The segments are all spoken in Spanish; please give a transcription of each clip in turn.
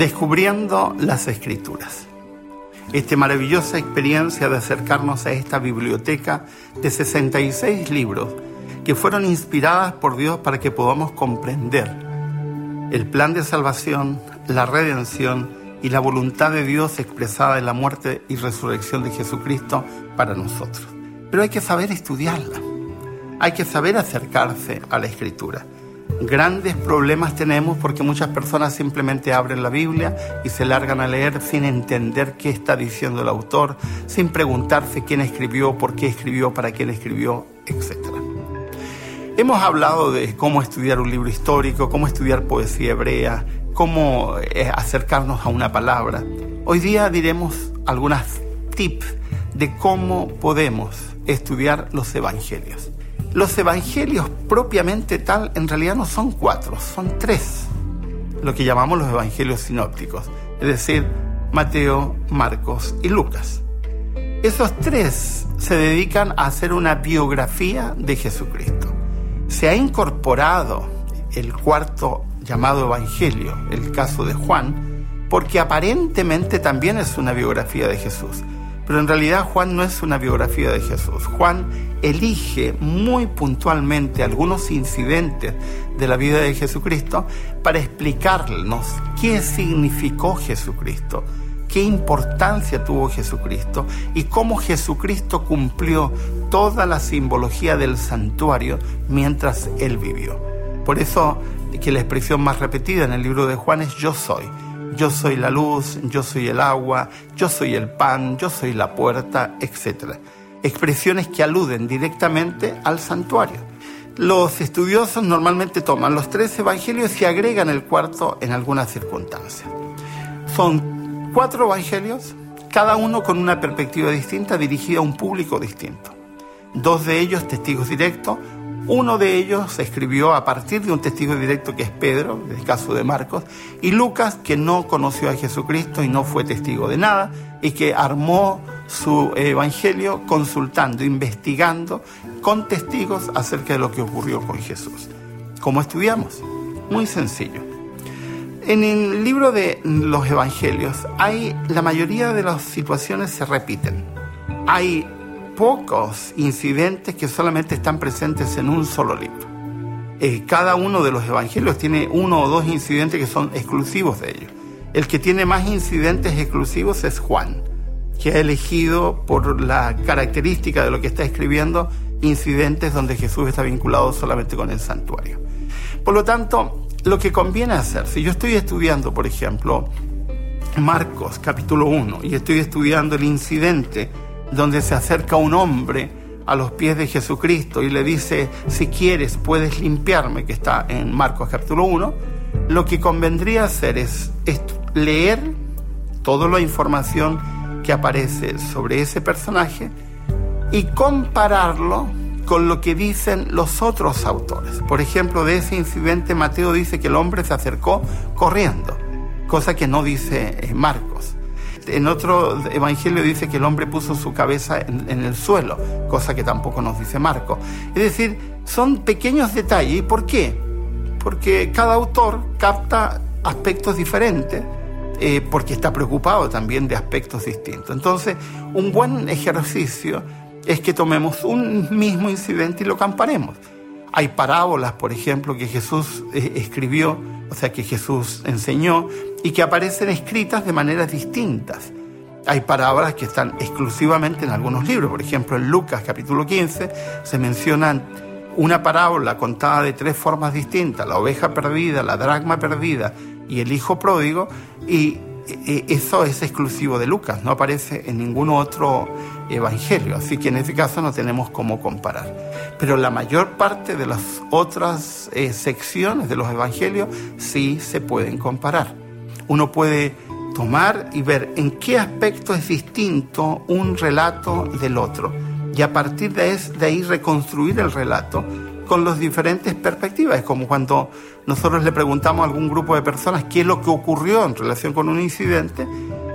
Descubriendo las Escrituras. Esta maravillosa experiencia de acercarnos a esta biblioteca de 66 libros que fueron inspiradas por Dios para que podamos comprender el plan de salvación, la redención y la voluntad de Dios expresada en la muerte y resurrección de Jesucristo para nosotros. Pero hay que saber estudiarla, hay que saber acercarse a la Escritura grandes problemas tenemos porque muchas personas simplemente abren la Biblia y se largan a leer sin entender qué está diciendo el autor, sin preguntarse quién escribió, por qué escribió, para quién escribió, etc. Hemos hablado de cómo estudiar un libro histórico, cómo estudiar poesía hebrea, cómo eh, acercarnos a una palabra. Hoy día diremos algunas tips de cómo podemos estudiar los evangelios. Los evangelios propiamente tal en realidad no son cuatro, son tres, lo que llamamos los evangelios sinópticos, es decir, Mateo, Marcos y Lucas. Esos tres se dedican a hacer una biografía de Jesucristo. Se ha incorporado el cuarto llamado Evangelio, el caso de Juan, porque aparentemente también es una biografía de Jesús. Pero en realidad Juan no es una biografía de Jesús. Juan elige muy puntualmente algunos incidentes de la vida de Jesucristo para explicarnos qué significó Jesucristo, qué importancia tuvo Jesucristo y cómo Jesucristo cumplió toda la simbología del santuario mientras él vivió. Por eso que la expresión más repetida en el libro de Juan es yo soy yo soy la luz, yo soy el agua, yo soy el pan, yo soy la puerta, etc. Expresiones que aluden directamente al santuario. Los estudiosos normalmente toman los tres evangelios y agregan el cuarto en algunas circunstancias. Son cuatro evangelios, cada uno con una perspectiva distinta dirigida a un público distinto. Dos de ellos testigos directos, uno de ellos escribió a partir de un testigo directo que es Pedro, el caso de Marcos, y Lucas, que no conoció a Jesucristo y no fue testigo de nada, y que armó su evangelio consultando, investigando con testigos acerca de lo que ocurrió con Jesús. ¿Cómo estudiamos? Muy sencillo. En el libro de los evangelios hay la mayoría de las situaciones se repiten. Hay pocos incidentes que solamente están presentes en un solo libro. Eh, cada uno de los evangelios tiene uno o dos incidentes que son exclusivos de ellos. El que tiene más incidentes exclusivos es Juan, que ha elegido por la característica de lo que está escribiendo incidentes donde Jesús está vinculado solamente con el santuario. Por lo tanto, lo que conviene hacer, si yo estoy estudiando, por ejemplo, Marcos capítulo 1 y estoy estudiando el incidente donde se acerca un hombre a los pies de Jesucristo y le dice, si quieres puedes limpiarme, que está en Marcos capítulo 1, lo que convendría hacer es, leer toda la información que aparece sobre ese personaje y compararlo con lo que dicen los otros autores. Por ejemplo, de ese incidente Mateo dice que el hombre se acercó corriendo, cosa que no dice eh, Marcos. En otro evangelio dice que el hombre puso su cabeza en, el suelo, cosa que tampoco nos dice Marco. Es decir, son pequeños detalles. ¿Y por qué? Porque cada autor capta aspectos diferentes. Eh, porque está preocupado también de aspectos distintos. Entonces, un buen ejercicio es que tomemos un mismo incidente y lo comparemos. Hay parábolas, por ejemplo, que Jesús eh, escribió, o sea, que Jesús enseñó y que aparecen escritas de maneras distintas. Hay parábolas que están exclusivamente en algunos libros. Por ejemplo, en Lucas capítulo 15 se mencionan una parábola contada de tres formas distintas, la oveja perdida, la dracma perdida y el hijo pródigo, y eso es exclusivo de Lucas, no aparece en ningún otro evangelio, así que en ese caso no tenemos cómo comparar. Pero la mayor parte de las otras eh, secciones de los evangelios sí se pueden comparar. Uno puede tomar y ver en qué aspecto es distinto un relato del otro y a partir de ahí reconstruir el relato con las diferentes perspectivas. Es como cuando nosotros le preguntamos a algún grupo de personas qué es lo que ocurrió en relación con un incidente,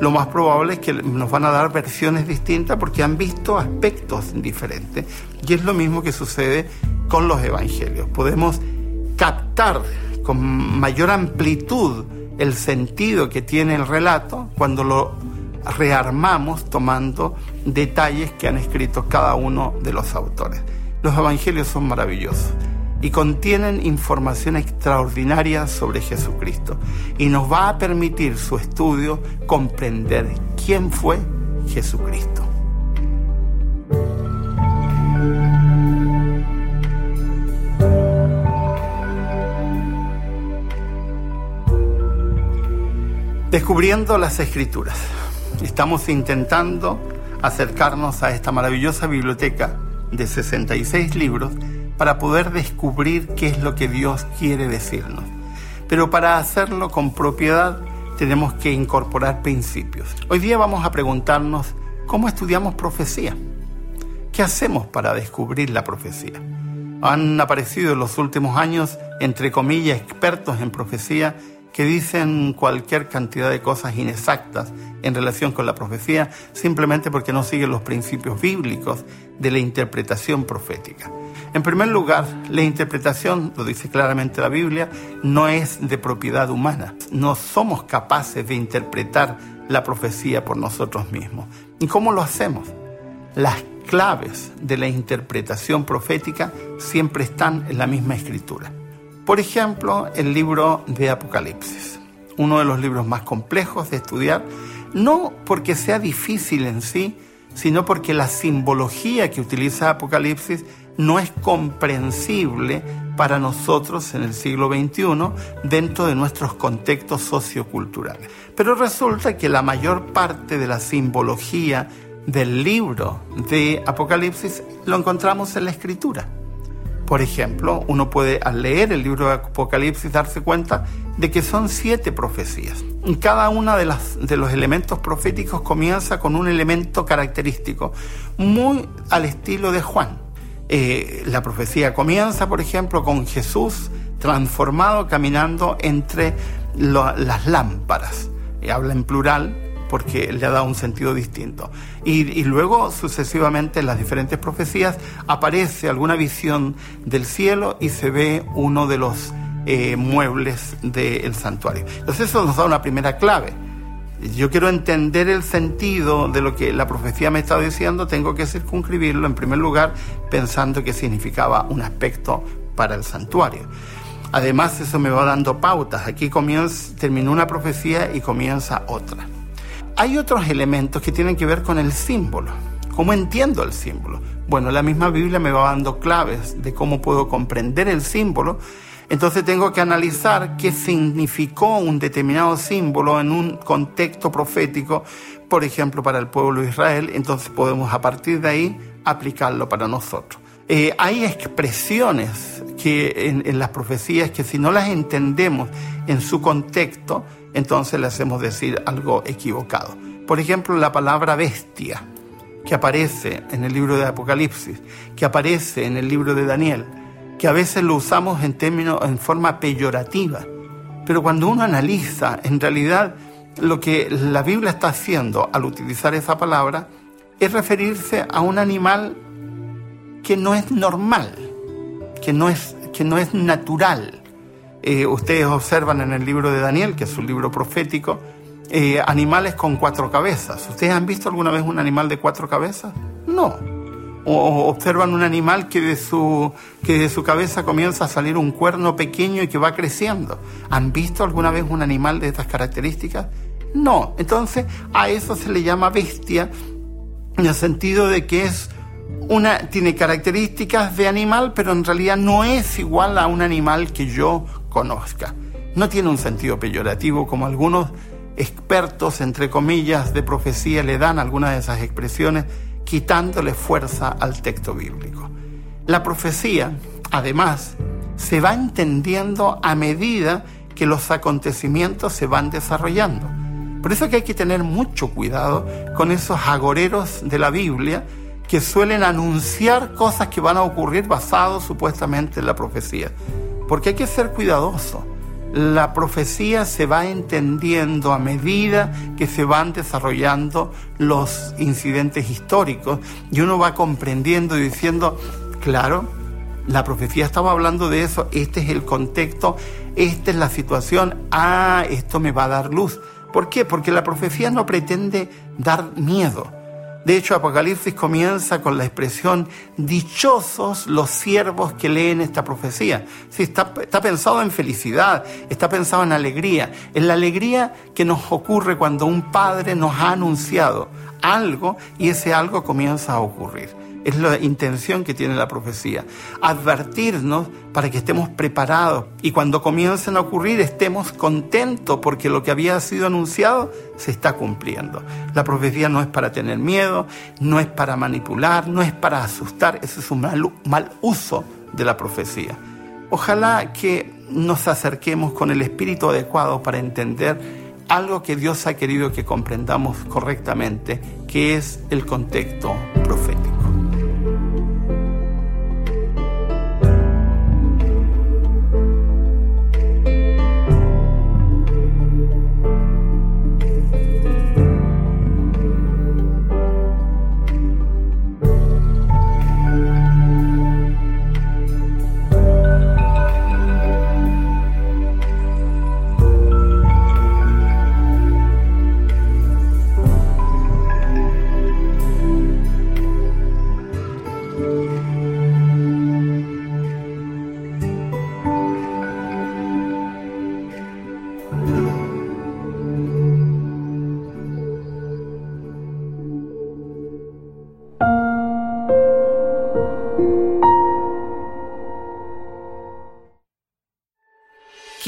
lo más probable es que nos van a dar versiones distintas porque han visto aspectos diferentes. Y es lo mismo que sucede con los evangelios. Podemos captar con mayor amplitud el sentido que tiene el relato cuando lo rearmamos tomando detalles que han escrito cada uno de los autores. Los evangelios son maravillosos y contienen información extraordinaria sobre Jesucristo y nos va a permitir su estudio comprender quién fue Jesucristo. Descubriendo las escrituras. Estamos intentando acercarnos a esta maravillosa biblioteca de 66 libros para poder descubrir qué es lo que Dios quiere decirnos. Pero para hacerlo con propiedad tenemos que incorporar principios. Hoy día vamos a preguntarnos cómo estudiamos profecía. ¿Qué hacemos para descubrir la profecía? Han aparecido en los últimos años, entre comillas, expertos en profecía que dicen cualquier cantidad de cosas inexactas en relación con la profecía simplemente porque no siguen los principios bíblicos de la interpretación profética. En primer lugar, la interpretación, lo dice claramente la Biblia, no es de propiedad humana. No somos capaces de interpretar la profecía por nosotros mismos. ¿Y cómo lo hacemos? Las claves de la interpretación profética siempre están en la misma escritura. Por ejemplo, el libro de Apocalipsis, uno de los libros más complejos de estudiar, no porque sea difícil en sí, sino porque la simbología que utiliza Apocalipsis no es comprensible para nosotros en el siglo XXI dentro de nuestros contextos socioculturales. Pero resulta que la mayor parte de la simbología del libro de Apocalipsis lo encontramos en la escritura. Por ejemplo, uno puede al leer el libro de Apocalipsis darse cuenta de que son siete profecías. Cada uno de, de los elementos proféticos comienza con un elemento característico, muy al estilo de Juan. Eh, la profecía comienza, por ejemplo, con Jesús transformado caminando entre las lámparas. Y habla en plural porque le ha dado un sentido distinto. Y, luego, sucesivamente, en las diferentes profecías, aparece alguna visión del cielo y se ve uno de los eh, muebles del santuario. Entonces eso nos da una primera clave. Yo quiero entender el sentido de lo que la profecía me está diciendo, tengo que circunscribirlo en primer lugar pensando que significaba un aspecto para el santuario. Además, eso me va dando pautas. Aquí comienza, terminó una profecía y comienza otra. Hay otros elementos que tienen que ver con el símbolo. ¿Cómo entiendo el símbolo? Bueno, la misma Biblia me va dando claves de cómo puedo comprender el símbolo. Entonces tengo que analizar qué significó un determinado símbolo en un contexto profético, por ejemplo, para el pueblo de Israel. Entonces podemos a partir de ahí aplicarlo para nosotros. Eh, hay expresiones que en, las profecías que si no las entendemos en su contexto, entonces le hacemos decir algo equivocado. Por ejemplo, la palabra bestia, que aparece en el libro de Apocalipsis, que aparece en el libro de Daniel, que a veces lo usamos en términos, en forma peyorativa. Pero cuando uno analiza, en realidad lo que la Biblia está haciendo al utilizar esa palabra es referirse a un animal que no es normal, que no es, que no es natural, eh, ustedes observan en el libro de Daniel, que es un libro profético, eh, animales con cuatro cabezas. ¿Ustedes han visto alguna vez un animal de cuatro cabezas? No. O observan un animal que de, su, que de su cabeza comienza a salir un cuerno pequeño y que va creciendo. ¿Han visto alguna vez un animal de estas características? No. Entonces a eso se le llama bestia en el sentido de que es una, tiene características de animal, pero en realidad no es igual a un animal que yo conozca. No tiene un sentido peyorativo como algunos expertos, entre comillas, de profecía le dan algunas de esas expresiones, quitándole fuerza al texto bíblico. La profecía, además, se va entendiendo a medida que los acontecimientos se van desarrollando. Por eso que hay que tener mucho cuidado con esos agoreros de la Biblia que suelen anunciar cosas que van a ocurrir basados supuestamente en la profecía. Porque hay que ser cuidadoso. La profecía se va entendiendo a medida que se van desarrollando los incidentes históricos y uno va comprendiendo y diciendo, claro, La profecía estaba hablando de eso, este es el contexto, esta es la situación, ah, esto me va a dar luz. ¿Por qué? Porque la profecía no pretende dar miedo. De hecho, Apocalipsis comienza con la expresión dichosos los siervos que leen esta profecía. Sí, está, está, pensado en felicidad, está pensado en alegría, en la alegría que nos ocurre cuando un padre nos ha anunciado algo y ese algo comienza a ocurrir. Es la intención que tiene la profecía. Advertirnos para que estemos preparados y cuando comiencen a ocurrir estemos contentos porque lo que había sido anunciado se está cumpliendo. La profecía no es para tener miedo, no es para manipular, no es para asustar. Ese es un mal, mal uso de la profecía. Ojalá que nos acerquemos con el espíritu adecuado para entender algo que Dios ha querido que comprendamos correctamente, que es el contexto